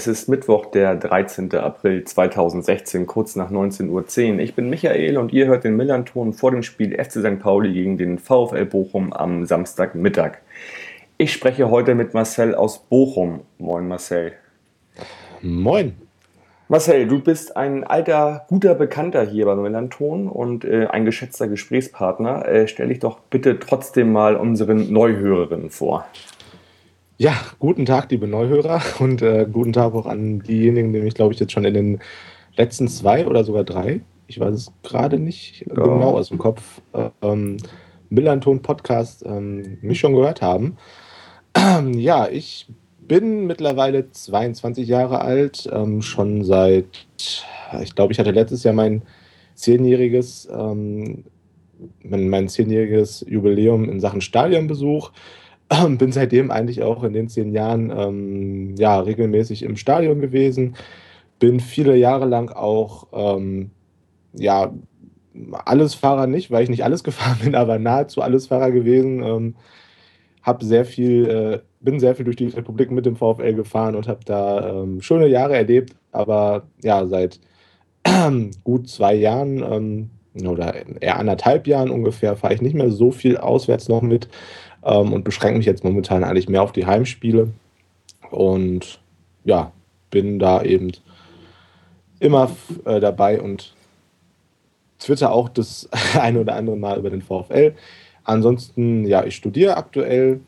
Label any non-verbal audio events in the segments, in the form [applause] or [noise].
es ist Mittwoch, der 13. April 2016, kurz nach 19.10 Uhr. Ich bin Michael und ihr hört den Millanton vor dem Spiel FC St. Pauli gegen den VfL Bochum am Samstagmittag. Ich spreche heute mit Marcel aus Bochum. Moin Marcel. Moin. Marcel, du bist ein alter, guter Bekannter hier beim Melanton und äh, ein geschätzter Gesprächspartner. Äh, stell dich doch bitte trotzdem mal unseren Neuhörerinnen vor. Ja, guten Tag, liebe Neuhörer und äh, guten Tag auch an diejenigen, die mich, glaube ich, jetzt schon in den letzten zwei oder sogar drei, ich weiß es gerade nicht ja. genau aus dem Kopf, ähm, Millanton Podcast ähm, mich schon gehört haben. [clears throat] ja, ich bin mittlerweile 22 Jahre alt, ähm, schon seit, ich glaube, ich hatte letztes Jahr mein zehnjähriges, ähm, mein, mein zehnjähriges Jubiläum in Sachen Stadionbesuch. Ähm, bin seitdem eigentlich auch in den zehn Jahren ähm, ja, regelmäßig im Stadion gewesen. Bin viele Jahre lang auch ähm, ja, alles Fahrer nicht, weil ich nicht alles [laughs] gefahren bin, aber nahezu alles Fahrer gewesen. Ähm, habe sehr viel äh, bin sehr viel durch die Republik mit dem VfL gefahren und habe da ähm, schöne Jahre erlebt. Aber ja, seit [clears throat] gut zwei Jahren ähm, oder eher anderthalb Jahren ungefähr fahre ich nicht mehr so viel auswärts noch mit ähm, und beschränke mich jetzt momentan eigentlich mehr auf die Heimspiele. Und ja, bin da eben immer äh, dabei und twitter auch das [laughs] eine oder andere Mal über den VfL. Ansonsten, ja, ich studiere aktuell,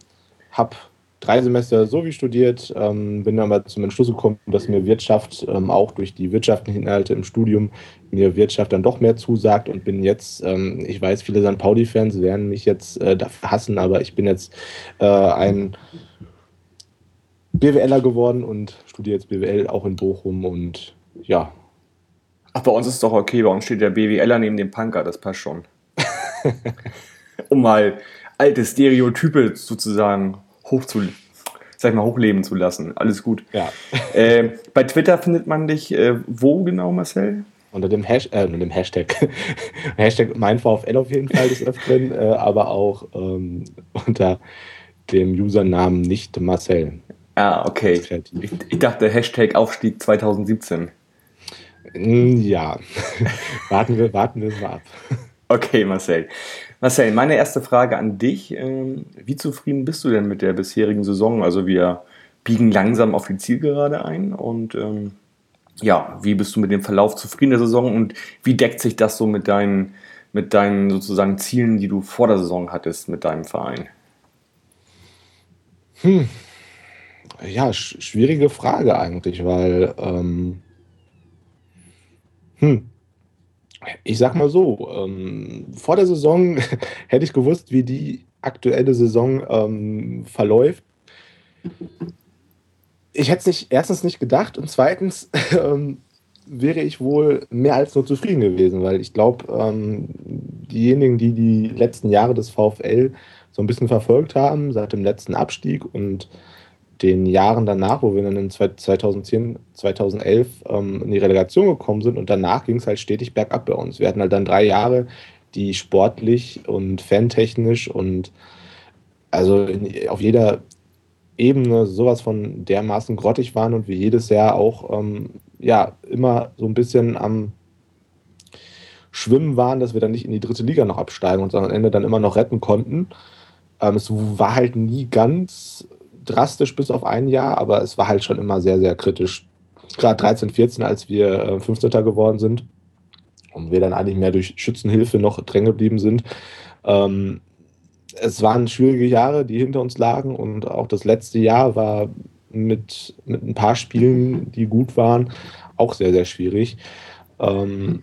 habe drei Semester so wie studiert, ähm, bin aber zum Entschluss gekommen, dass mir Wirtschaft ähm, auch durch die wirtschaftlichen Inhalte im Studium mir Wirtschaft dann doch mehr zusagt und bin jetzt, ähm, ich weiß, viele St. Pauli-Fans werden mich jetzt äh, dafür hassen, aber ich bin jetzt äh, ein BWLer geworden und studiere jetzt BWL auch in Bochum und ja. Ach, bei uns ist es doch okay, bei uns steht der BWLer neben dem Punker, das passt schon. [laughs] um mal alte Stereotype sozusagen hoch zu, sag ich mal, hochleben zu lassen. Alles gut. Ja. [laughs] Äh, bei Twitter findet man dich äh, wo genau, Marcel? Unter dem, Hash äh, unter dem Hashtag. [laughs] Hashtag mein VfL auf jeden Fall des Öfteren, äh, aber auch ähm, unter dem Usernamen nicht Marcel. Ah, okay. Ich, ich, dachte Hashtag Aufstieg 2017. Ja, [laughs] warten wir, warten wir mal ab. Okay, Marcel. Marcel, meine erste Frage an dich. Ähm, wie zufrieden bist du denn mit der bisherigen Saison? Also wir biegen langsam auf die Zielgerade ein und ähm, ja, wie bist du mit dem Verlauf zufrieden der Saison und wie deckt sich das so mit deinen, mit deinen sozusagen Zielen, die du vor der Saison hattest mit deinem Verein? Hm. Ja, sch schwierige Frage eigentlich, weil ähm, hm, ich sag mal so, ähm, vor der Saison [laughs] hätte ich gewusst, wie die aktuelle Saison ähm, verläuft. Ich hätte es nicht, erstens nicht gedacht und zweitens [laughs] ähm, wäre ich wohl mehr als nur zufrieden gewesen, weil ich glaube, ähm, diejenigen, die die letzten Jahre des VfL so ein bisschen verfolgt haben, seit dem letzten Abstieg und den Jahren danach, wo wir dann in 2010, 2011 ähm, in die Relegation gekommen sind und danach ging es halt stetig bergab bei uns. Wir hatten halt dann drei Jahre, die sportlich und fantechnisch und also in, auf jeder Ebene sowas von dermaßen grottig waren und wir jedes Jahr auch ähm, ja immer so ein bisschen am Schwimmen waren, dass wir dann nicht in die dritte Liga noch absteigen und am Ende dann immer noch retten konnten. Ähm, es war halt nie ganz drastisch bis auf ein Jahr, aber es war halt schon immer sehr, sehr kritisch. Gerade 13, 14, als wir äh, 15. geworden sind und wir dann eigentlich mehr durch Schützenhilfe noch drin geblieben sind. Ähm, es waren schwierige Jahre, die hinter uns lagen und auch das letzte Jahr war mit, mit ein paar Spielen, die gut waren, auch sehr, sehr schwierig. Ähm,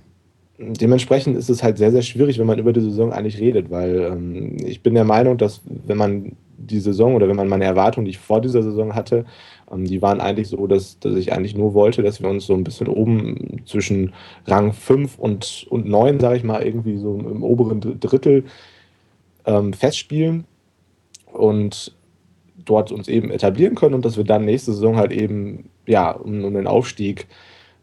dementsprechend ist es halt sehr, sehr schwierig, wenn man über die Saison eigentlich redet, weil ähm, ich bin der Meinung, dass wenn man die Saison oder wenn man meine Erwartungen, die ich vor dieser Saison hatte, ähm, die waren eigentlich so, dass, dass ich eigentlich nur wollte, dass wir uns so ein bisschen oben zwischen Rang 5 und, und 9, sage ich mal, irgendwie so im oberen Drittel ähm, festspielen und dort uns eben etablieren können und dass wir dann nächste Saison halt eben ja um, um den Aufstieg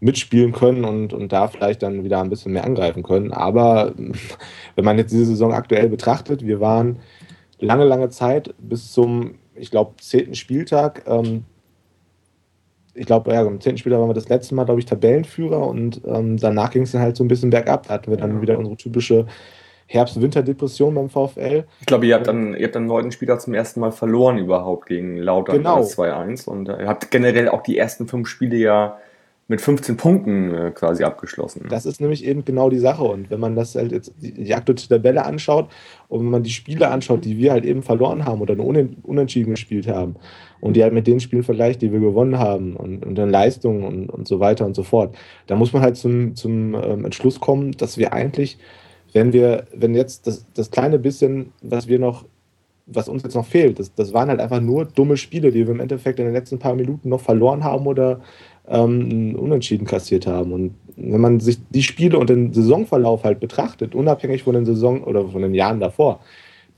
mitspielen können und, und da vielleicht dann wieder ein bisschen mehr angreifen können. Aber [laughs] wenn man jetzt diese Saison aktuell betrachtet, wir waren lange, lange Zeit bis zum, ich glaube, zehnten Spieltag. Ähm, ich glaube, ja, am zehnten Spieltag waren wir das letzte Mal, glaube ich, Tabellenführer und ähm, danach ging es dann halt so ein bisschen bergab. Da hatten wir dann wieder unsere typische Herbst-Winter-Depression beim VfL. Ich glaube, ihr habt dann, ihr habt dann neunten Spieler zum ersten Mal verloren überhaupt gegen Lautern genau. 2-1 und äh, ihr habt generell auch die ersten fünf Spiele ja mit 15 Punkten äh, quasi abgeschlossen. Das ist nämlich eben genau die Sache. Und wenn man das halt jetzt die, aktuelle Tabelle anschaut und wenn man die Spiele anschaut, die wir halt eben verloren haben oder nur unentschieden gespielt haben und die halt mit den Spielen vergleicht, die wir gewonnen haben und, und dann Leistungen und, und so weiter und so fort, da muss man halt zum, zum ähm, Entschluss kommen, dass wir eigentlich, wenn wir, wenn jetzt das, das kleine bisschen, was wir noch was uns jetzt noch fehlt, das, das waren halt einfach nur dumme Spiele, die wir im Endeffekt in den letzten paar Minuten noch verloren haben oder ähm, Unentschieden kassiert haben. Und wenn man sich die Spiele und den Saisonverlauf halt betrachtet, unabhängig von den Saison oder von den Jahren davor,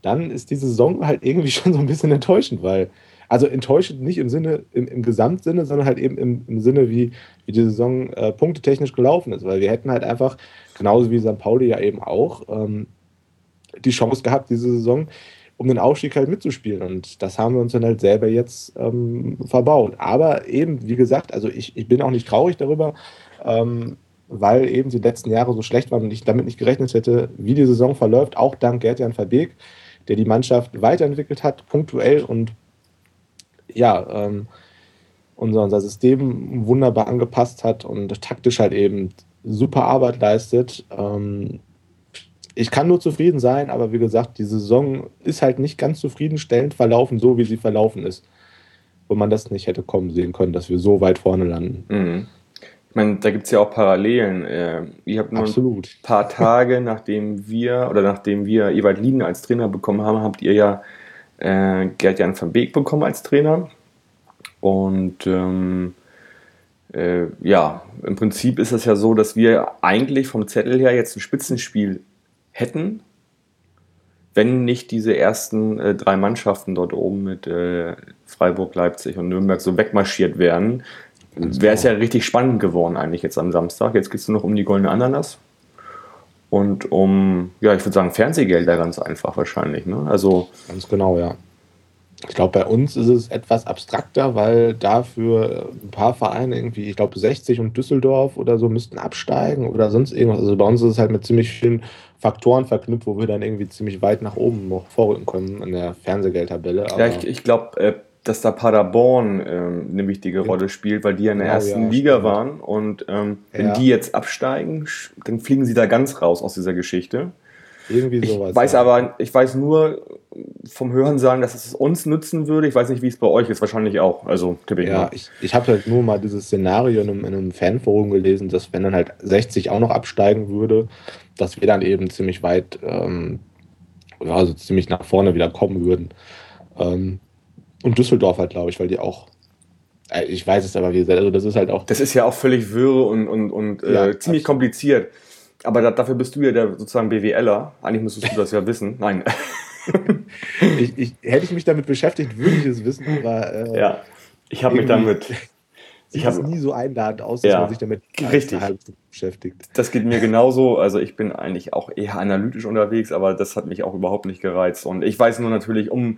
dann ist die Saison halt irgendwie [laughs] schon so ein bisschen enttäuschend, weil, also enttäuschend nicht im Sinne, im, im Gesamtsinne, sondern halt eben im, im Sinne, wie, wie die Saison äh, punktetechnisch gelaufen ist, weil wir hätten halt einfach, genauso wie St. Pauli ja eben auch, ähm, die Chance gehabt, diese Saison um den Aufstieg halt mitzuspielen. Und das haben wir uns dann halt selber jetzt ähm, verbaut. Aber eben, wie gesagt, also ich, ich bin auch nicht traurig darüber, ähm, weil eben die letzten Jahre so schlecht waren und ich damit nicht gerechnet hätte, wie die Saison verläuft, auch dank Gerd-Jan Verbeek, der die Mannschaft weiterentwickelt hat, punktuell und ja, ähm, unser, unser System wunderbar angepasst hat und taktisch halt eben super Arbeit leistet. Ähm, ich kann nur zufrieden sein, aber wie gesagt, die Saison ist halt nicht ganz zufriedenstellend verlaufen, so wie sie verlaufen ist. Wo man das nicht hätte kommen sehen können, dass wir so weit vorne landen. Mhm. Ich meine, da gibt es ja auch Parallelen. Äh, ihr habt nur Absolut. ein paar Tage, [laughs] nachdem wir oder nachdem wir Ewald Lieden als Trainer bekommen haben, habt ihr ja äh, Gerd-Jan van Beek bekommen als Trainer. Und ähm, äh, ja, im Prinzip ist es ja so, dass wir eigentlich vom Zettel her jetzt ein Spitzenspiel hätten, wenn nicht diese ersten äh, drei Mannschaften dort oben mit äh, Freiburg, Leipzig und Nürnberg so wegmarschiert wären, wäre es ja richtig spannend geworden eigentlich jetzt am Samstag. Jetzt geht es nur noch um die goldene Ananas und um, ja, ich würde sagen Fernsehgelder ganz einfach wahrscheinlich. Ne? Also ganz genau, ja. Ich glaube, bei uns ist es etwas abstrakter, weil dafür ein paar Vereine irgendwie, ich glaube 60 und Düsseldorf oder so müssten absteigen oder sonst irgendwas. Also bei uns ist es halt mit ziemlich vielen Faktoren verknüpft, wo wir dann irgendwie ziemlich weit nach oben noch vorrücken können in der Fernsehgeldtabelle. ja, ich, ich glaube, äh, dass da Paderborn ähm, eine wichtige Rolle spielt, weil die ja in der genau, ersten ja, Liga stimmt. waren und ähm, wenn ja. die jetzt absteigen, dann fliegen sie da ganz raus aus dieser Geschichte. Irgendwie sowas. Ich weiß ja. aber, ich weiß nur vom Hören sagen, dass es uns nützen würde. Ich weiß nicht, wie es bei euch ist, wahrscheinlich auch. Also tippe ich Ja, mal. ich, ich habe halt nur mal dieses Szenario in einem, in einem Fanforum gelesen, dass wenn dann halt 60 auch noch absteigen würde, dass wir dann eben ziemlich weit, ähm, also ziemlich nach vorne wieder kommen würden. Ähm, und Düsseldorf halt, glaube ich, weil die auch äh, ich weiß es aber, wie gesagt, also das ist halt auch. Das ist ja auch völlig wirre und, und, und äh, ja, ziemlich kompliziert. Aber da, dafür bist du ja der sozusagen BWLer. Eigentlich müsstest du das ja wissen. Nein. [laughs] ich, ich, hätte ich mich damit beschäftigt, würde ich es wissen, aber. Äh, ja, ich habe mich damit. [laughs] Ich habe nie so einladend aus, dass ja, man sich damit richtig beschäftigt. Das geht mir genauso. Also ich bin eigentlich auch eher analytisch unterwegs, aber das hat mich auch überhaupt nicht gereizt. Und ich weiß nur natürlich, um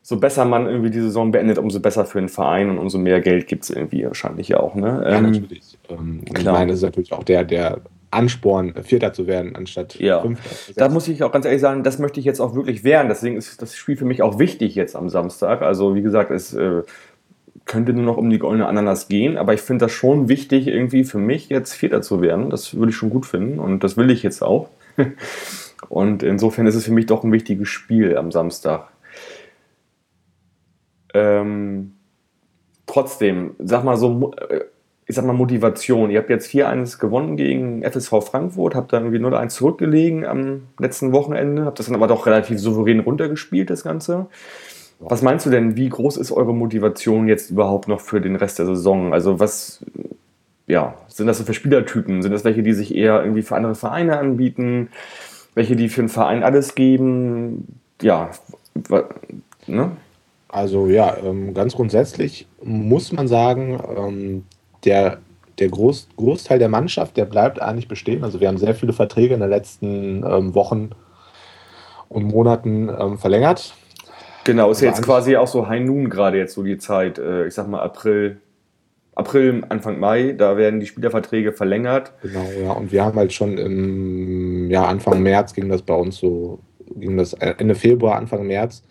so besser man irgendwie die Saison beendet, umso besser für den Verein und umso mehr Geld gibt es irgendwie wahrscheinlich ja auch. Ne? Ja, ähm, natürlich. Ähm, klar. Ich meine, das ist natürlich auch der, der Ansporn, Vierter zu werden, anstatt ja. Fünfter. Da muss ich auch ganz ehrlich sagen, das möchte ich jetzt auch wirklich werden. Deswegen ist das Spiel für mich auch wichtig jetzt am Samstag. Also wie gesagt, es äh, könnte nur noch um die goldene Ananas gehen, aber ich finde das schon wichtig, irgendwie für mich jetzt Vierter zu werden. Das würde ich schon gut finden und das will ich jetzt auch. [laughs] Und insofern ist es für mich doch ein wichtiges Spiel am Samstag. Ähm, trotzdem, sag mal so, äh, ich sag mal, Motivation. Ihr habt jetzt 4-1 gewonnen gegen FSV Frankfurt, habt dann irgendwie 0-1 zurückgelegen am letzten Wochenende, habt das dann aber doch relativ souverän runtergespielt, das Ganze. Was meinst du denn, wie groß ist eure Motivation jetzt überhaupt noch für den Rest der Saison? Also was, ja, sind das so für Spielertypen? Sind das welche, die sich eher irgendwie für andere Vereine anbieten? Welche, die für einen Verein alles geben? Ja, ne? Also ja, ähm, ganz grundsätzlich muss man sagen, ähm, der, der Groß, Großteil der Mannschaft, der bleibt eigentlich bestehen. Also wir haben sehr viele Verträge in den letzten ähm, Wochen und Monaten ähm, verlängert. Genau, ist ja jetzt quasi auch so High Noon gerade jetzt so die Zeit, äh, ich sag mal April, April, Anfang Mai, da werden die Spielerverträge verlängert. Genau, ja, und wir haben halt schon im ja, Anfang März ging das bei uns so, ging das Ende Februar, Anfang März,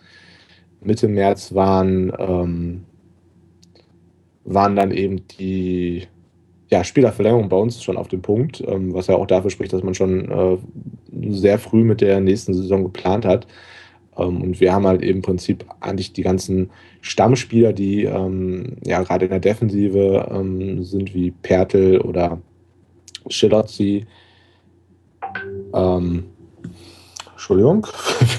Mitte März waren, ähm, waren dann eben die ja, Spielerverlängerungen bei uns schon auf dem Punkt, ähm, was ja auch dafür spricht, dass man schon äh, sehr früh mit der nächsten Saison geplant hat. Ähm, und wir haben halt im Prinzip eigentlich die ganzen Stammspieler, die ähm, ja gerade in der Defensive ähm, sind, wie Pertel oder Schilozzi. Ähm, Entschuldigung,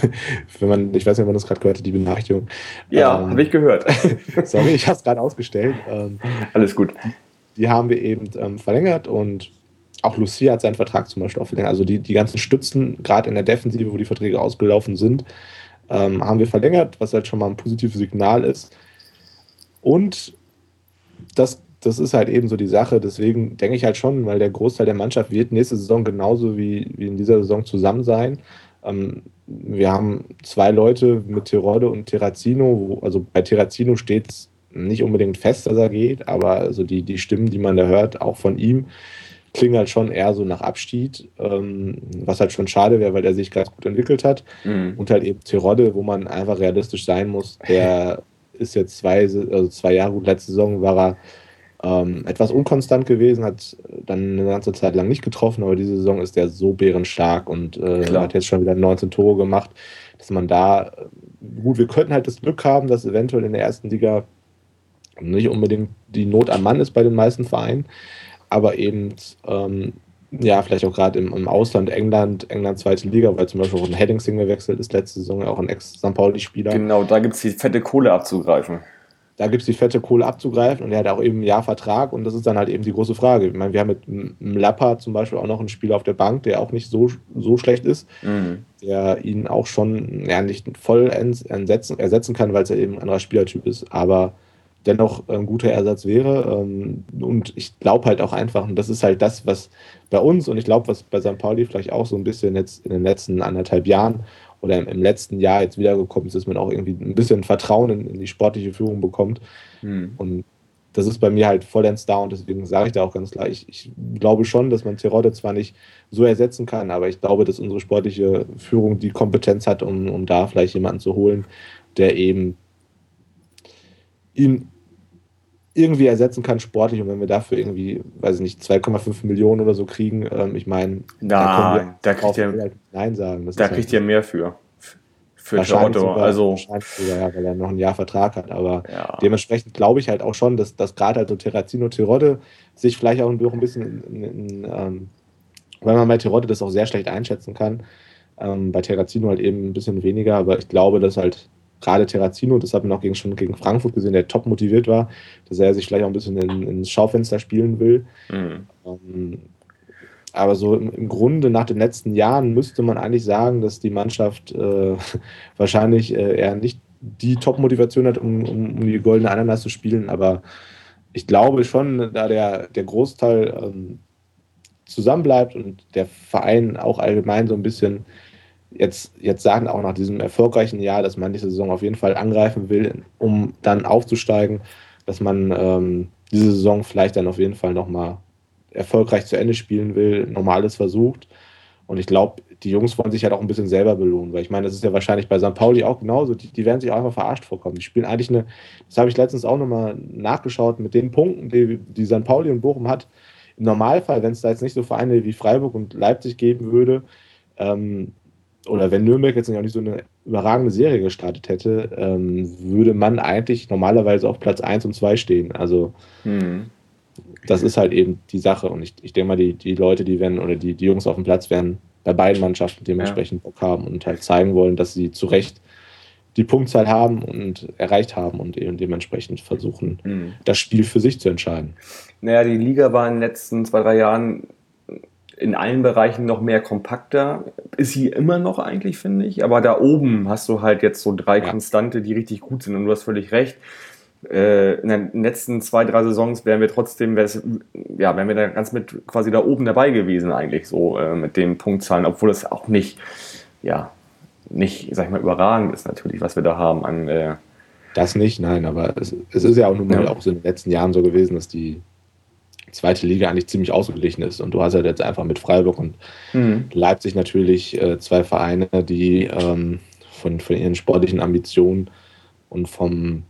[laughs] wenn man, ich weiß nicht, ob man das gerade gehört hat, die Benachrichtigung. Ja, ähm, habe ich gehört. [laughs] sorry, ich habe es gerade ausgestellt. Ähm, Alles gut. Die haben wir eben ähm, verlängert und auch Lucia hat seinen Vertrag zum Beispiel auch verlängert. Also die, die ganzen Stützen, gerade in der Defensive, wo die Verträge ausgelaufen sind, ähm, haben wir verlängert, was halt schon mal ein positives Signal ist. Und das, das ist halt eben so die Sache. Deswegen denke ich halt schon, weil der Großteil der Mannschaft wird nächste Saison genauso wie, wie in dieser Saison zusammen sein. Ähm, wir haben zwei Leute mit Tirode und Terrazino. Wo, also bei Terrazino steht es nicht unbedingt fest, dass er geht, aber also die, die Stimmen, die man da hört, auch von ihm, klingen halt schon eher so nach Abschied, ähm, was halt schon schade wäre, weil er sich ganz gut entwickelt hat. Mhm. Und halt eben Tirode, wo man einfach realistisch sein muss, der [laughs] ist jetzt zwei, also zwei Jahre gut, letzte Saison war er ähm, etwas unkonstant gewesen, hat dann eine ganze Zeit lang nicht getroffen, aber diese Saison ist der so bärenstark und äh, hat jetzt schon wieder 19 Tore gemacht, dass man da, gut, wir könnten halt das Glück haben, dass eventuell in der ersten Liga nicht unbedingt die Not am Mann ist bei den meisten Vereinen, aber eben ähm, ja, vielleicht auch gerade im, im, Ausland, England, England zweite Liga, weil zum Beispiel auch ein Heading gewechselt ist letzte Saison, auch ein Ex-St. Pauli-Spieler. Genau, da gibt es die fette Kohle abzugreifen. Da gibt es die fette Kohle abzugreifen und er hat auch eben ein Jahr Vertrag und das ist dann halt eben die große Frage. Ich meine, wir haben mit einem Lapper zum Beispiel auch noch einen Spieler auf der Bank, der auch nicht so, so schlecht ist, mhm. der ihn auch schon ja, nicht voll ersetzen, ersetzen kann, weil es ja eben ein anderer Spielertyp ist, aber dennoch ein guter Ersatz wäre. Ähm, und ich glaube halt auch einfach, und das ist halt das, was bei uns und ich glaube, was bei St. Pauli vielleicht auch so ein bisschen jetzt in den letzten anderthalb Jahren oder im, letzten Jahr jetzt wiedergekommen ist, dass man auch irgendwie ein bisschen Vertrauen in, in die sportliche Führung bekommt. Hm. Und das ist bei mir halt vollends da und deswegen sage ich da auch ganz klar, ich, ich glaube schon, dass man Terodde zwar nicht so ersetzen kann, aber ich glaube, dass unsere sportliche Führung die Kompetenz hat, um, um da vielleicht jemanden zu holen, der eben ihn irgendwie ersetzen kann sportlich und wenn wir dafür irgendwie, weiß ich nicht, 2,5 Millionen oder so kriegen, ähm, ich meine, da, da kriegt ihr Nein sagen. Das da kriegt halt ihr mehr für. Für Otto. also sogar, ja, weil er noch ein Jahr Vertrag hat. Aber ja. dementsprechend glaube ich halt auch schon, dass, dass gerade halt so Terrazino Tirode sich vielleicht auch ein bisschen, in, in, in, ähm, weil man bei Tirode das auch sehr schlecht einschätzen kann. Ähm, bei Terrazino halt eben ein bisschen weniger, aber ich glaube, dass halt gerade Terrazino, das hat man auch gegen, schon gegen Frankfurt gesehen, der top motiviert war, dass er sich vielleicht auch ein bisschen in, ins Schaufenster spielen will. Mhm. Ähm, aber so im, im, Grunde nach den letzten Jahren müsste man eigentlich sagen, dass die Mannschaft äh, [laughs] wahrscheinlich äh, eher nicht die Top-Motivation hat, um, um, um, die goldene Ananas zu spielen. Aber ich glaube schon, da der, der Großteil ähm, zusammenbleibt und der Verein auch allgemein so ein bisschen jetzt, jetzt sagen, auch nach diesem erfolgreichen Jahr, dass man diese Saison auf jeden Fall angreifen will, um dann aufzusteigen, dass man ähm, diese Saison vielleicht dann auf jeden Fall nochmal erfolgreich zu Ende spielen will, normales versucht. Und ich glaube, die Jungs wollen sich halt auch ein bisschen selber belohnen, weil ich meine, das ist ja wahrscheinlich bei St. Pauli auch genauso. Die, die werden sich auch einfach verarscht vorkommen. Die spielen eigentlich eine, das habe ich letztens auch nochmal nachgeschaut, mit den Punkten, die, die St. Pauli und Bochum hat. Im Normalfall, wenn es da jetzt nicht so Vereine wie Freiburg und Leipzig geben würde, ähm, oder wenn Nürnberg jetzt auch nicht so eine überragende Serie gestartet hätte, ähm, würde man eigentlich normalerweise auf Platz 1 und 2 stehen. Also hm. das ist halt eben die Sache. Und ich, ich denke mal, die, die Leute, die werden, oder die, die Jungs auf dem Platz werden bei beiden Mannschaften dementsprechend ja. Bock haben und halt zeigen wollen, dass sie zu Recht die Punktzahl haben und erreicht haben und eben dementsprechend versuchen, mhm. das Spiel für sich zu entscheiden. Naja, die Liga war in den letzten zwei, drei Jahren in allen Bereichen noch mehr kompakter. Ist sie immer noch eigentlich, finde ich. Aber da oben hast du halt jetzt so drei ja. Konstante, die richtig gut sind. Und du hast völlig recht. äh, in den letzten zwei, drei Saisons wären wir trotzdem, ja, wären wir da ganz mit quasi da oben dabei gewesen eigentlich so äh, mit den Punktzahlen, obwohl es auch nicht, ja, nicht, sag ich mal, überragend ist natürlich, was wir da haben an. Äh, das nicht, nein, aber es, es ist ja auch nun mal ja. auch so in den letzten Jahren so gewesen, dass die zweite Liga eigentlich ziemlich ausgeglichen ist. Und du hast halt jetzt einfach mit Freiburg und mhm. Leipzig natürlich äh, zwei Vereine, die ähm, von, von ihren sportlichen Ambitionen und vom,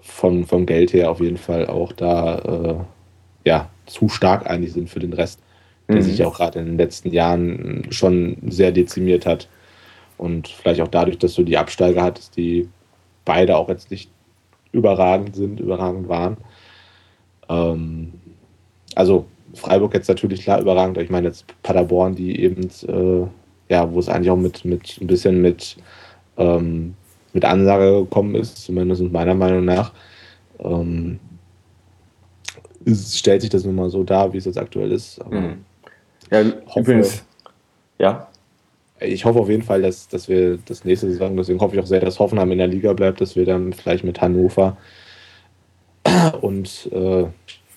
vom, vom Geld her auf jeden Fall auch da äh, ja, zu stark eigentlich sind für den Rest, der mhm. sich auch gerade in den letzten Jahren schon sehr dezimiert hat. Und vielleicht auch dadurch, dass du die Absteiger hattest, die beide auch jetzt nicht überragend sind, überragend waren. Ähm, also Freiburg jetzt natürlich klar überragend, ich meine jetzt Paderborn, die eben, äh, ja, wo es eigentlich auch mit, mit ein bisschen mit, ähm, mit Ansage gekommen ist, zumindest meiner Meinung nach. Ähm, es stellt sich das nun mal so dar, wie es jetzt aktuell ist. Mhm. Ja, übrigens, ja. Ich hoffe auf jeden Fall, dass, dass wir das nächste Saison, deswegen hoffe ich auch sehr, dass Hoffenheim in der Liga bleibt, dass wir dann vielleicht mit Hannover und äh,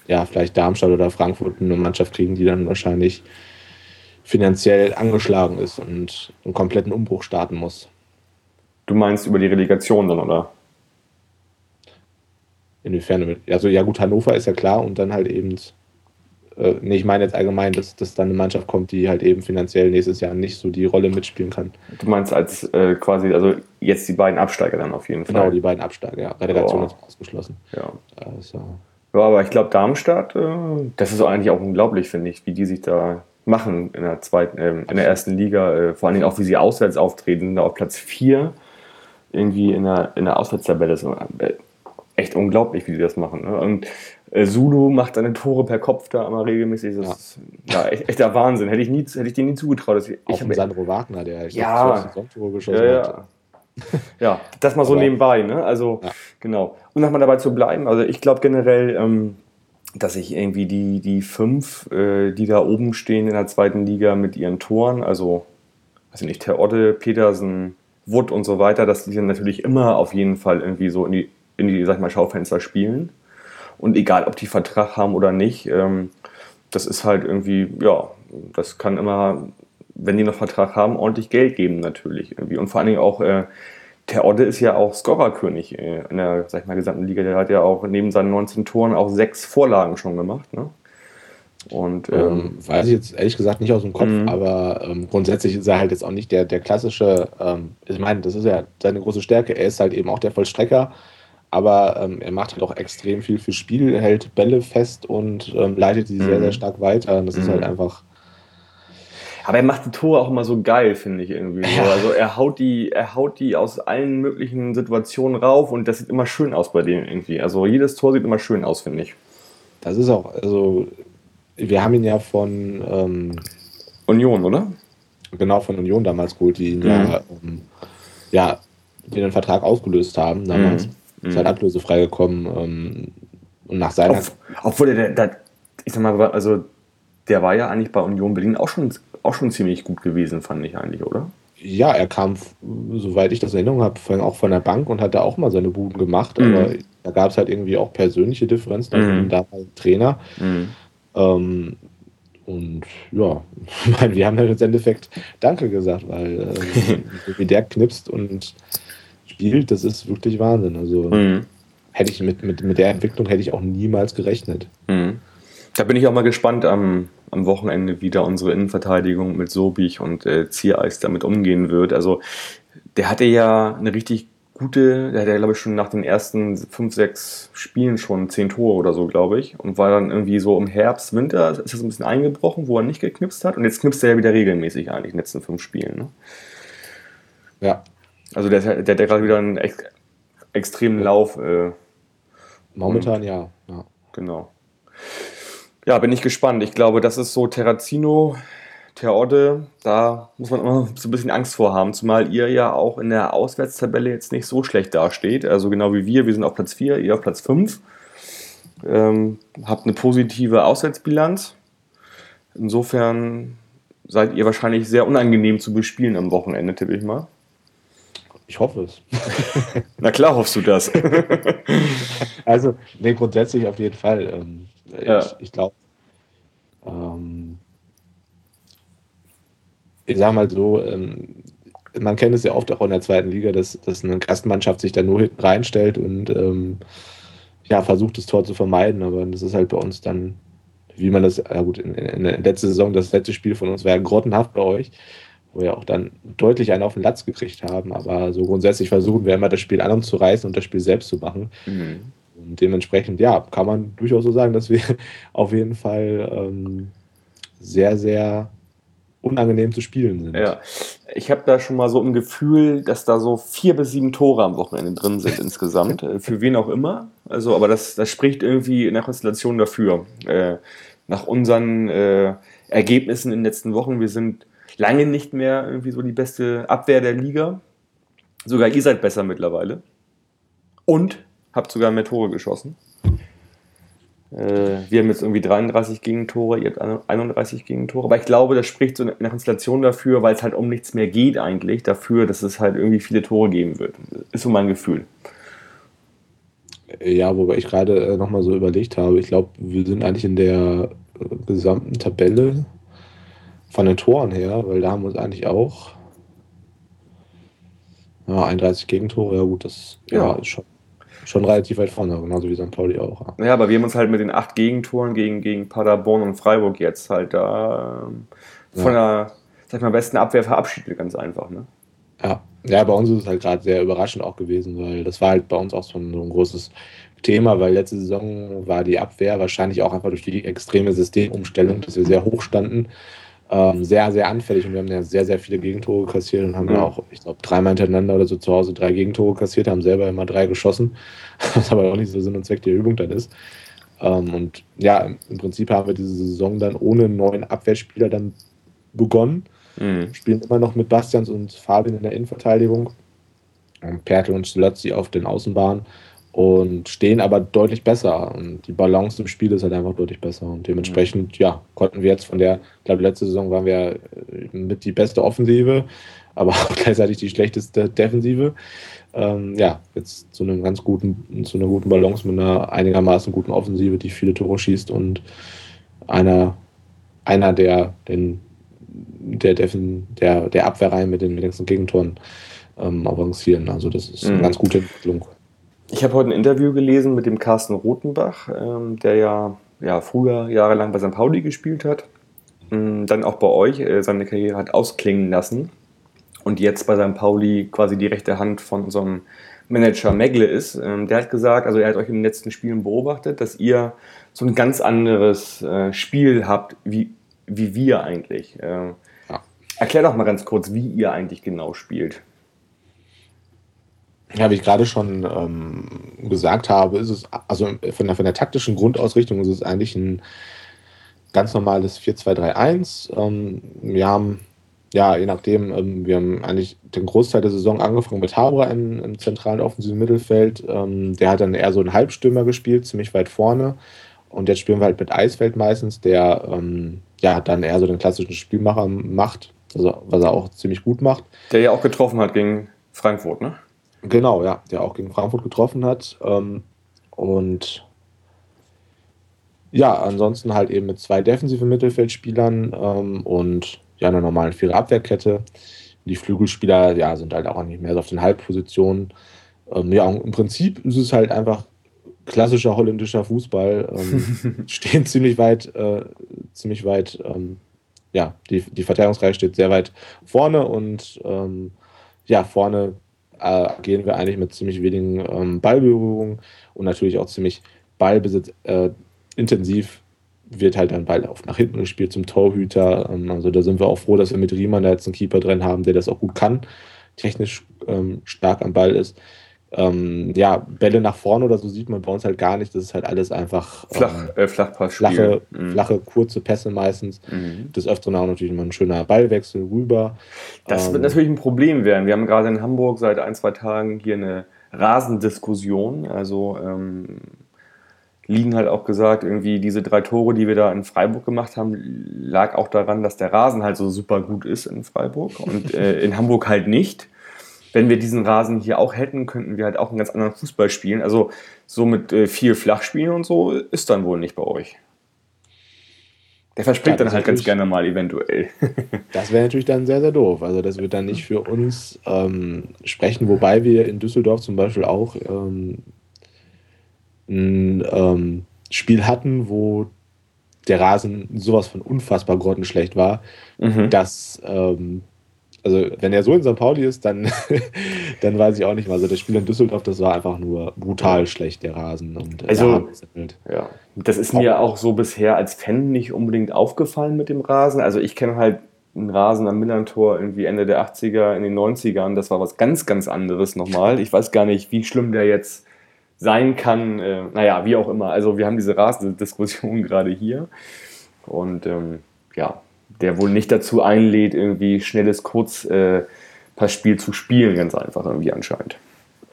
ja, vielleicht Darmstadt oder Frankfurt eine Mannschaft kriegen, die dann wahrscheinlich finanziell angeschlagen ist und einen kompletten Umbruch starten muss. Du meinst über die Relegation dann, oder? Inwiefern? Also ja gut, Hannover ist ja klar und dann halt eben, äh, nee, ich meine jetzt allgemein, dass, dass dann eine Mannschaft kommt, die halt eben finanziell nächstes Jahr nicht so die Rolle mitspielen kann. Du meinst als äh, quasi, also jetzt die beiden Absteiger dann auf jeden genau, Fall. Genau, die beiden Absteiger, ja. Relegation oh. ist ausgeschlossen. Ja. Also, ja, aber ich glaube, Darmstadt, äh, das ist eigentlich auch unglaublich, finde ich, wie die sich da machen in der zweiten, äh, in der ersten Liga. Äh, vor allen Dingen auch, wie sie auswärts auftreten, da auf Platz 4 irgendwie in der, in der Auswärtstabelle. Ist äh, echt unglaublich, wie sie das machen. Ne? Und äh, Zulu macht seine Tore per Kopf da immer regelmäßig. Das ja. ist ja, echt, echter Wahnsinn. Hätte ich, nie, hätte ich dir nie zugetraut. Dass ich, auch ich Sandro Wagner, der ja, Tore geschossen ja, ja. hat. [laughs] ja, das mal so Aber, nebenbei, ne? Also, ja. genau. Und nochmal dabei zu bleiben, also ich glaube generell, ähm, dass ich irgendwie die, die fünf, äh, die da oben stehen in der zweiten Liga mit ihren Toren, also, weiß ich nicht, Terodde, Petersen, Wood und so weiter, dass die dann natürlich immer auf jeden Fall irgendwie so in die, in die, sag ich mal, Schaufenster spielen. Und egal, ob die Vertrag haben oder nicht, ähm, das ist halt irgendwie, ja, das kann immer wenn die noch Vertrag haben, ordentlich Geld geben natürlich irgendwie. Und vor allen Dingen auch, äh, Terodde ist ja auch Scorerkönig äh, in der, sag ich mal, gesamten Liga. Der hat ja auch neben seinen 19 Toren auch sechs Vorlagen schon gemacht. Ne? Und, ähm, ähm, weiß ich jetzt ehrlich gesagt nicht aus dem Kopf, mhm. aber ähm, grundsätzlich ist er halt jetzt auch nicht der, der klassische, ähm, ich meine, das ist ja seine große Stärke. Er ist halt eben auch der Vollstrecker, aber ähm, er macht halt auch extrem viel fürs Spiel, hält Bälle fest und ähm, leitet sie mhm. sehr, sehr stark weiter. Und das mhm. ist halt einfach aber er macht die Tore auch immer so geil, finde ich irgendwie. Ja. So. Also er haut die, er haut die aus allen möglichen Situationen rauf und das sieht immer schön aus bei dem irgendwie. Also jedes Tor sieht immer schön aus, finde ich. Das ist auch, also wir haben ihn ja von ähm, Union, oder? Genau, von Union damals geholt, die ihn mhm. ja, ähm, ja den Vertrag ausgelöst haben. Damals mhm. ist halt ablösefrei gekommen. Ähm, und nach seiner. Auf, obwohl der, der, ich sag mal, also der war ja eigentlich bei Union Berlin auch schon auch schon ziemlich gut gewesen, fand ich eigentlich, oder? Ja, er kam, soweit ich das in Erinnerung habe, auch von der Bank und hat da auch mal seine Buden gemacht. Mhm. Aber da gab es halt irgendwie auch persönliche Differenzen. Mhm. Da war Trainer. Mhm. Ähm, und ja, [laughs] wir haben halt im Endeffekt Danke gesagt, weil äh, [laughs] wie der knipst und spielt, das ist wirklich Wahnsinn. Also mhm. hätte ich mit, mit, mit der Entwicklung hätte ich auch niemals gerechnet. Mhm. Da bin ich auch mal gespannt am, am Wochenende, wie da unsere Innenverteidigung mit Sobich und äh, Ziereis damit umgehen wird. Also der hatte ja eine richtig gute, der hatte ja glaube ich schon nach den ersten fünf, sechs Spielen schon zehn Tore oder so, glaube ich. Und war dann irgendwie so im Herbst, Winter, ist das ein bisschen eingebrochen, wo er nicht geknipst hat. Und jetzt knipst er ja wieder regelmäßig eigentlich in den letzten fünf Spielen. Ne? Ja. Also der, der, der hat gerade wieder einen ex extremen Lauf. Äh, Momentan ja. ja. Genau. Ja, bin ich gespannt. Ich glaube, das ist so Terrazino, Terodde, da muss man immer so ein bisschen Angst vor haben, zumal ihr ja auch in der Auswärtstabelle jetzt nicht so schlecht dasteht. Also genau wie wir, wir sind auf Platz 4, ihr auf Platz 5. Ähm, habt eine positive Auswärtsbilanz. Insofern seid ihr wahrscheinlich sehr unangenehm zu bespielen am Wochenende, tippe ich mal. Ich hoffe es. [laughs] Na klar hoffst du das. [laughs] also, nee, grundsätzlich auf jeden Fall. Ähm, Ja. Ich, ich glaube, ähm, ich sag mal so, ähm, man kennt es ja oft auch in der zweiten Liga, dass, dass eine Gastmannschaft sich da nur hinten reinstellt und ähm, ja, versucht, das Tor zu vermeiden. Aber das ist halt bei uns dann, wie man das, ja gut, in, in der letzten Saison, das letzte Spiel von uns war ja grottenhaft bei euch, wo wir auch dann deutlich einen auf den Latz gekriegt haben. Aber so grundsätzlich versuchen wir immer, das Spiel an uns zu reißen und das Spiel selbst zu machen. Mhm. Und dementsprechend, ja, kann man durchaus so sagen, dass wir [laughs] auf jeden Fall ähm, sehr, sehr unangenehm zu spielen sind. Ja, ich habe da schon mal so ein Gefühl, dass da so vier bis sieben Tore am Wochenende drin sind insgesamt. [laughs] äh, Für wen auch immer. Also, aber das, das spricht irgendwie in der Konstellation dafür. Äh, nach unseren äh, Ergebnissen in den letzten Wochen, wir sind lange nicht mehr irgendwie so die beste Abwehr der Liga. Sogar ihr seid besser mittlerweile. Und habt sogar mehr Tore geschossen. Äh, wir haben jetzt irgendwie 33 Gegentore, ihr habt 31 Gegentore. Aber ich glaube, das spricht so in der Konstellation dafür, weil es halt um nichts mehr geht eigentlich, dafür, dass es halt irgendwie viele Tore geben wird. Ist so mein Gefühl. Ja, wobei ich gerade äh, nochmal so überlegt habe, ich glaube, wir sind eigentlich in der äh, gesamten Tabelle von den Toren her, weil da haben wir uns eigentlich auch ja, 31 Gegentore, ja gut, das Ja. ja. ist schon, schon relativ weit vorne, genauso wie St. Pauli auch. Ja. Ja, aber wir haben uns halt mit den acht Gegentoren gegen, gegen Paderborn und Freiburg jetzt halt da ähm, von der sag ich mal, besten Abwehr verabschiedet, ganz einfach. Ne? Ja. ja, bei uns ist es halt gerade sehr überraschend auch gewesen, weil das war halt bei uns auch so ein, so ein großes Thema, weil letzte Saison war die Abwehr wahrscheinlich auch einfach durch die extreme Systemumstellung, dass wir sehr hoch standen, ähm, sehr, sehr anfällig und wir haben ja sehr, sehr viele Gegentore kassiert und haben ja Mhm. auch, ich glaube, dreimal hintereinander oder so zu Hause drei Gegentore kassiert, haben selber immer drei geschossen, [laughs] was aber auch nicht so Sinn und Zweck der Übung dann ist. Ähm, und ja, im Prinzip haben wir diese Saison dann ohne neuen Abwehrspieler dann begonnen Mhm. spielen immer noch mit Bastians und Fabian in der Innenverteidigung. Und Pertl und Slotzi auf den Außenbahnen und stehen aber deutlich besser. Und die Balance im Spiel ist halt einfach deutlich besser. Und dementsprechend, ja, konnten wir jetzt von der, ich glaube, letzte Saison waren wir äh, mit die beste Offensive, aber [laughs] auch gleichzeitig die schlechteste Defensive. Ähm, ja, jetzt zu einem ganz guten, zu einer guten Balance mit einer einigermaßen guten Offensive, die viele Tore schießt und einer, einer der den der, Defen, der, der Abwehrreihe mit den, mit den ganzen Gegentoren ähm, avancieren. Also das ist eine Mhm. ganz gute Entwicklung. Ich habe heute ein Interview gelesen mit dem Carsten Rotenbach, ähm, der ja, ja früher jahrelang bei St. Pauli gespielt hat, ähm, dann auch bei euch äh, seine Karriere hat ausklingen lassen und jetzt bei St. Pauli quasi die rechte Hand von unserem Manager Megle ist. Ähm, der hat gesagt, also er hat euch in den letzten Spielen beobachtet, dass ihr so ein ganz anderes äh, Spiel habt, wie, wie wir eigentlich. Äh, Ja. Erklär doch mal ganz kurz, wie ihr eigentlich genau spielt. Ja, wie ich gerade schon ähm, gesagt habe, ist es, also von der, von der taktischen Grundausrichtung ist es eigentlich ein ganz normales 4-2-3-1. Ähm, wir haben, ja, je nachdem, ähm, wir haben eigentlich den Großteil der Saison angefangen mit Habra im, im zentralen offensiven Mittelfeld. Ähm, der hat dann eher so einen Halbstürmer gespielt, ziemlich weit vorne. Und jetzt spielen wir halt mit Eisfeld meistens, der ähm, ja dann eher so den klassischen Spielmacher macht, also was er auch ziemlich gut macht. Der ja auch getroffen hat gegen Frankfurt, ne? Genau, ja, der auch gegen Frankfurt getroffen hat. Ähm, und ja, ansonsten halt eben mit zwei defensiven Mittelfeldspielern ähm, und ja, einer normalen Vierer-Abwehrkette. Die Flügelspieler ja, sind halt auch nicht mehr so auf den Halbpositionen. Ähm, ja, im Prinzip ist es halt einfach klassischer holländischer Fußball. Ähm, [laughs] stehen ziemlich weit, äh, ziemlich weit, ähm, ja, die, die Verteidigungsreihe steht sehr weit vorne und ähm, ja, vorne äh, gehen wir eigentlich mit ziemlich wenigen ähm, Ballberührungen und natürlich auch ziemlich Ballbesitz äh, intensiv wird halt dann Ball auf nach hinten gespielt zum Torhüter. Ähm, also da sind wir auch froh, dass wir mit Riemann da jetzt einen Keeper drin haben, der das auch gut kann, technisch ähm, stark am Ball ist. Ähm, ja, Bälle nach vorne oder so sieht man bei uns halt gar nicht. Das ist halt alles einfach ähm, Flach, äh, flache, Mhm. flache, kurze Pässe meistens. Mhm. Des Öfteren auch natürlich mal ein schöner Ballwechsel rüber. Das Ähm, wird natürlich ein Problem werden. Wir haben gerade in Hamburg seit ein, zwei Tagen hier eine Rasendiskussion. Also ähm, liegen halt auch gesagt, irgendwie diese drei Tore, die wir da in Freiburg gemacht haben, lag auch daran, dass der Rasen halt so super gut ist in Freiburg und äh, in Hamburg halt nicht. Wenn wir diesen Rasen hier auch hätten, könnten wir halt auch einen ganz anderen Fußball spielen. Also so mit äh, viel Flachspielen und so ist dann wohl nicht bei euch. Der verspringt ja, dann halt ganz gerne mal eventuell. [laughs] das wäre natürlich dann sehr, sehr doof. Also das wird dann nicht für uns ähm, sprechen, wobei wir in Düsseldorf zum Beispiel auch ähm, ein ähm, Spiel hatten, wo der Rasen sowas von unfassbar grottenschlecht war, mhm. dass ähm, also wenn er so in St. Pauli ist, dann, [laughs] dann weiß ich auch nicht mal. Also das Spiel in Düsseldorf, das war einfach nur brutal schlecht, der Rasen. Und, äh, also, ja. Das ist mir auch so bisher als Fan nicht unbedingt aufgefallen mit dem Rasen. Also ich kenne halt einen Rasen am Millantor irgendwie Ende der 80er, in den 90ern. Das war was ganz, ganz anderes nochmal. Ich weiß gar nicht, wie schlimm der jetzt sein kann. Äh, naja, wie auch immer. Also wir haben diese Rasendiskussion [laughs] gerade hier. Und ähm, ja, der wohl nicht dazu einlädt, irgendwie schnelles Kurzpassspiel zu spielen, ganz einfach irgendwie anscheinend.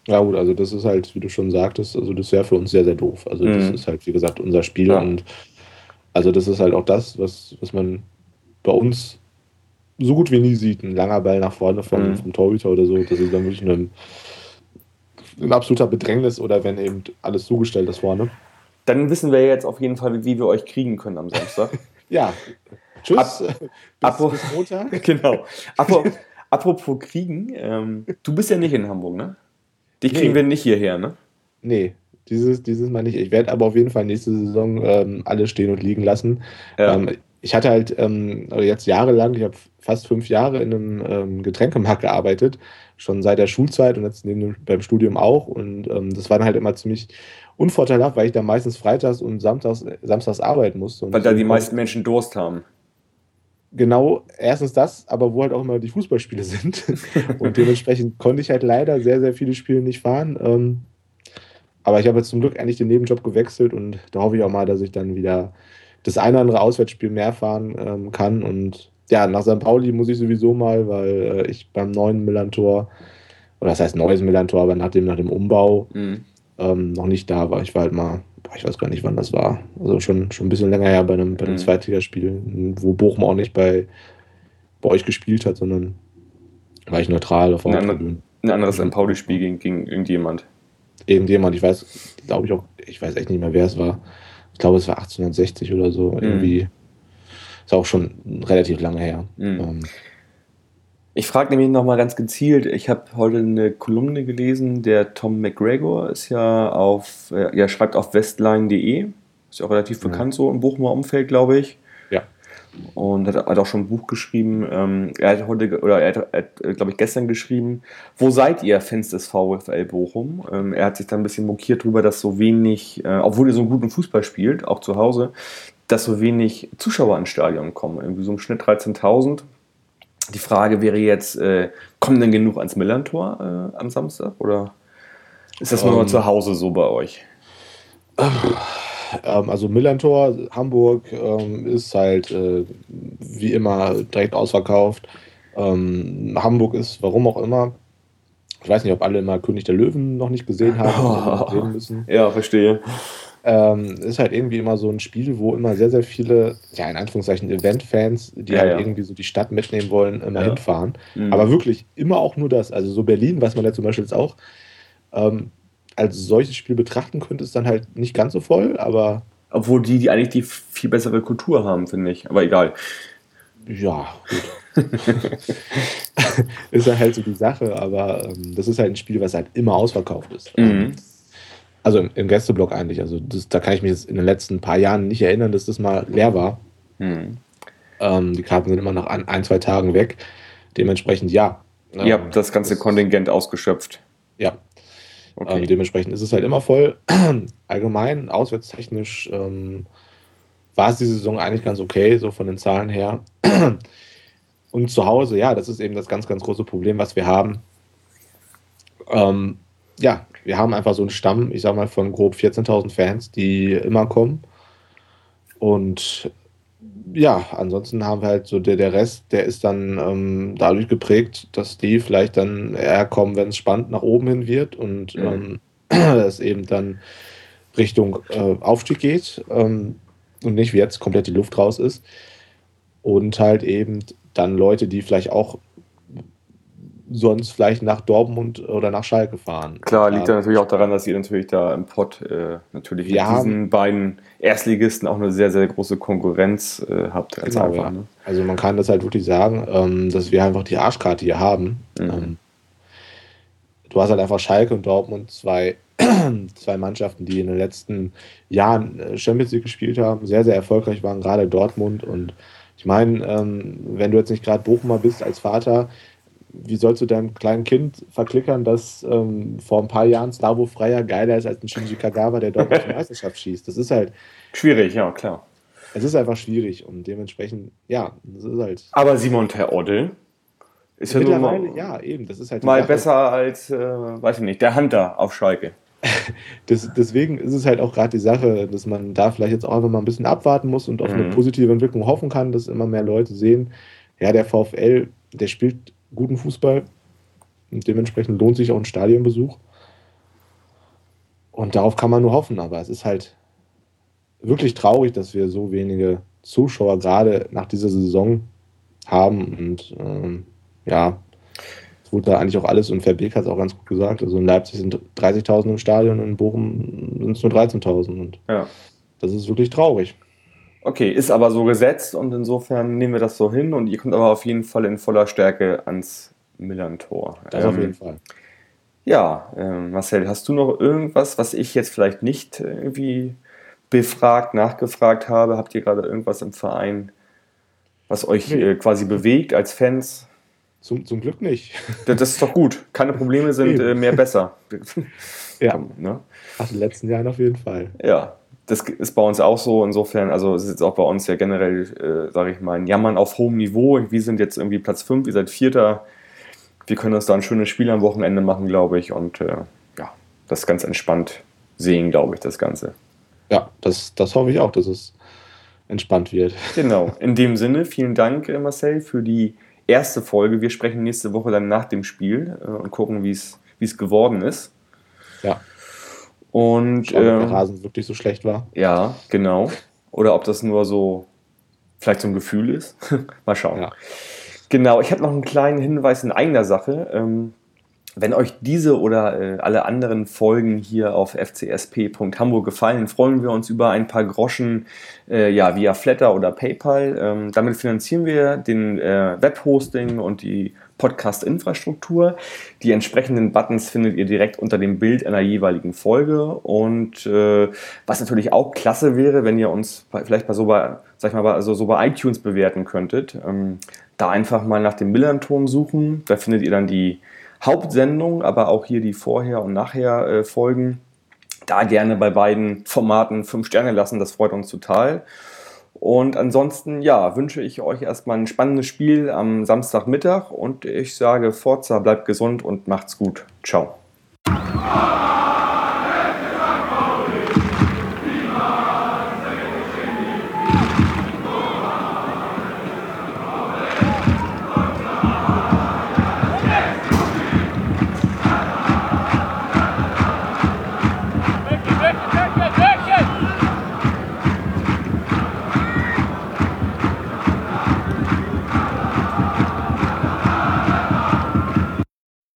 Ja gut, also das ist halt, wie du schon sagtest, also das wäre für uns sehr, sehr doof. Also das mhm. ist halt, wie gesagt, unser Spiel ja. und also das ist halt auch das, was, was man bei uns so gut wie nie sieht. Ein langer Ball nach vorne vom, mhm. vom Torhüter oder so, das ist dann wirklich ein, ein absoluter Bedrängnis oder wenn eben alles zugestellt ist vorne. Dann wissen wir jetzt auf jeden Fall, wie wir euch kriegen können am Samstag. [laughs] ja, Tschüss. Ab, bis, bis Montag. [laughs] Genau. Apropos, apropos Kriegen, ähm, du bist ja nicht in Hamburg, ne? Dich kriegen nee. wir nicht hierher, ne? Nee, dieses, dieses Mal nicht. Ich werde aber auf jeden Fall nächste Saison ähm, alle stehen und liegen lassen. Ja. Ähm, ich hatte halt ähm, jetzt jahrelang, ich habe fast fünf Jahre in einem ähm, Getränkemarkt gearbeitet, schon seit der Schulzeit und jetzt neben, beim Studium auch. Und ähm, das war dann halt immer ziemlich unvorteilhaft, weil ich da meistens freitags und samstags, samstags arbeiten musste. weil da die meisten Menschen Durst haben genau, erstens das, aber wo halt auch immer die Fußballspiele [laughs] sind. Und dementsprechend konnte ich halt leider sehr, sehr viele Spiele nicht fahren. Ähm, aber ich habe jetzt zum Glück eigentlich den Nebenjob gewechselt und da hoffe ich auch mal, dass ich dann wieder das eine oder andere Auswärtsspiel mehr fahren ähm, kann. Und ja, nach St. Pauli muss ich sowieso mal, weil äh, ich beim neuen Millantor, oder das heißt neues Millantor, aber nach dem, nach dem Umbau mhm. ähm, noch nicht da war. Ich war halt mal ich weiß gar nicht, wann das war. Also schon, schon ein bisschen länger her bei einem, bei einem mhm. Zweitligaspiel, wo Bochum auch nicht bei, bei euch gespielt hat, sondern war ich neutral auf Ein, ein anderes St. Pauli-Spiel gegen, gegen irgendjemand. Irgendjemand, ich weiß, glaube ich auch, ich weiß echt nicht mehr, wer es war. Ich glaube, es war 1860 oder so. Mhm. Irgendwie. Ist auch schon relativ lange her. Mhm. Ähm, ich frage nämlich nochmal ganz gezielt, ich habe heute eine Kolumne gelesen, der Tom McGregor ist ja auf, äh, ja, schreibt auf westline.de, ist ja auch relativ ja. bekannt so im Bochumer Umfeld, glaube ich. Ja. Und hat, hat, auch schon ein Buch geschrieben. Ähm, er hat heute, oder er hat, hat glaube ich, gestern geschrieben, wo seid ihr, Fans des VfL Bochum? Ähm, er hat sich dann ein bisschen mokiert darüber, dass so wenig, äh, obwohl ihr so einen guten Fußball spielt, auch zu Hause, dass so wenig Zuschauer ins Stadion kommen. Irgendwie so im Schnitt 13.000 die Frage wäre jetzt, äh, kommen denn genug ans Millantor äh, am Samstag oder ist das nur um, ähm. zu Hause so bei euch? Ähm, also Millantor, Hamburg ähm, ist halt äh, wie immer direkt ausverkauft. Ähm, Hamburg ist, warum auch immer, ich weiß nicht, ob alle immer König der Löwen noch nicht gesehen haben. Oh, [laughs] müssen. Ja, verstehe. Ähm, ist halt irgendwie immer so ein Spiel, wo immer sehr, sehr viele, ja, in Anführungszeichen Event-Fans, die ja, halt ja. irgendwie so die Stadt mitnehmen wollen, immer ja. hinfahren. Mhm. Aber wirklich immer auch nur das. Also so Berlin, was man ja zum Beispiel jetzt auch ähm, als solches Spiel betrachten könnte, ist dann halt nicht ganz so voll, aber. Obwohl die, die eigentlich die viel bessere Kultur haben, finde ich. Aber egal. Ja, gut. [laughs] [laughs] ist ja halt so die Sache, aber ähm, das ist halt ein Spiel, was halt immer ausverkauft ist. Mhm. Ähm, also im, im Gästeblock eigentlich. Also das, da kann ich mich jetzt in den letzten paar Jahren nicht erinnern, dass das mal leer war. Mhm. Ähm, die Karten sind immer nach ein, ein, zwei Tagen weg. Dementsprechend ja. Ähm, Ihr habt das ganze das, Kontingent ausgeschöpft. Ja. Okay. Ähm, dementsprechend ist es halt immer voll. [clears throat] Allgemein, auswärtstechnisch ähm, war es die Saison eigentlich ganz okay, so von den Zahlen her. [clears throat] Und zu Hause, ja, das ist eben das ganz, ganz große Problem, was wir haben. Ähm, ja, wir haben einfach so einen Stamm, ich sag mal, von grob 14.000 Fans, die immer kommen. Und ja, ansonsten haben wir halt so der, der Rest, der ist dann ähm, dadurch geprägt, dass die vielleicht dann eher kommen, wenn es spannend nach oben hin wird und mhm. ähm, [clears throat] es eben dann Richtung äh, Aufstieg geht ähm, und nicht wie jetzt komplett die Luft raus ist. Und halt eben dann Leute, die vielleicht auch sonst vielleicht nach Dortmund oder nach Schalke fahren. Klar, liegt ja natürlich auch daran, dass ihr natürlich da im Pott äh, natürlich mit diesen beiden Erstligisten auch eine sehr, sehr große Konkurrenz äh, habt. Ganz Genau, einfach. ja. Ne? Also man kann das halt wirklich sagen, ähm, dass wir einfach die Arschkarte hier haben. Mhm. Ähm, du hast halt einfach Schalke und Dortmund, zwei, [clears throat] zwei Mannschaften, die in den letzten Jahren äh, Champions League gespielt haben, sehr, sehr erfolgreich waren, gerade Dortmund. Und ich meine, ähm, wenn du jetzt nicht gerade Bochumer bist als Vater, wie sollst du deinem kleinen Kind verklickern, dass ähm, vor ein paar Jahren Slavo Freier geiler ist als ein Shinji Kagawa, der Dortmund zur [laughs] Meisterschaft schießt? Das ist halt, Schwierig, ja, klar. es ist einfach schwierig und dementsprechend, ja, das ist halt. Aber Simon Terodde ist ja nur mal, ja, eben, das ist halt die mal Sache. besser als, äh, weiß ich nicht, der Hunter auf Schalke. [laughs] Das, deswegen ist es halt auch gerade die Sache, dass man da vielleicht jetzt auch einfach mal ein bisschen abwarten muss und auf eine Mhm. positive Entwicklung hoffen kann, dass immer mehr Leute sehen, ja, der VfL, der spielt guten Fußball und dementsprechend lohnt sich auch ein Stadionbesuch. Und darauf kann man nur hoffen, aber es ist halt wirklich traurig, dass wir so wenige Zuschauer gerade nach dieser Saison haben und ähm, ja, es wurde da eigentlich auch alles und Verbeek hat es auch ganz gut gesagt. Also in Leipzig sind 30.000 im Stadion, in Bochum sind es nur 13.000 und Ja. das ist wirklich traurig. Okay, ist aber so gesetzt und insofern nehmen wir das so hin und ihr kommt aber auf jeden Fall in voller Stärke ans Millantor. Das auf Ähm, jeden Fall. Ja, ähm, Marcel, hast du noch irgendwas, was ich jetzt vielleicht nicht irgendwie befragt, nachgefragt habe? Habt ihr gerade irgendwas im Verein, was euch äh, quasi bewegt als Fans? Zum, zum Glück nicht. Das das ist doch gut. Keine Probleme sind [laughs] äh, mehr besser. Ja, ne? nach den letzten Jahren auf jeden Fall. Ja, das ist bei uns auch so. Insofern, also es ist jetzt auch bei uns ja generell, äh, sage ich mal, ein Jammern auf hohem Niveau. Wir sind jetzt irgendwie Platz 5, ihr seid Vierter. Wir können uns da ein schönes Spiel am Wochenende machen, glaube ich. Und äh, ja, das ganz entspannt sehen, glaube ich, das Ganze. Ja, das, das hoffe ich auch, dass es entspannt wird. Genau. [laughs] In dem Sinne, vielen Dank, äh, Marcel, für die erste Folge. Wir sprechen nächste Woche dann nach dem Spiel äh, und gucken, wie es wie es geworden ist. Ja, Und schauen, ob der ähm, Rasen wirklich so schlecht war. Ja, genau. Oder ob das nur so vielleicht so ein Gefühl ist. [laughs] Mal schauen. Ja. Genau, ich habe noch einen kleinen Hinweis in eigener Sache. Ähm, wenn euch diese oder äh, alle anderen Folgen hier auf fcsp.hamburg gefallen, freuen wir uns über ein paar Groschen äh, ja, via Flatter oder PayPal. Ähm, damit finanzieren wir den äh, Webhosting und die Podcast-Infrastruktur. Die entsprechenden Buttons findet ihr direkt unter dem Bild einer jeweiligen Folge. Und äh, was natürlich auch klasse wäre, wenn ihr uns vielleicht bei so bei, sag ich mal, also so bei iTunes bewerten könntet. Ähm, da einfach mal nach dem Millanton suchen. Da findet ihr dann die Hauptsendung, aber auch hier die Vorher- und Nachher-Folgen. Da gerne bei beiden Formaten fünf Sterne lassen, das freut uns total. Und ansonsten, ja, wünsche ich euch erstmal ein spannendes Spiel am Samstagmittag und ich sage Forza, bleibt gesund und macht's gut. Ciao.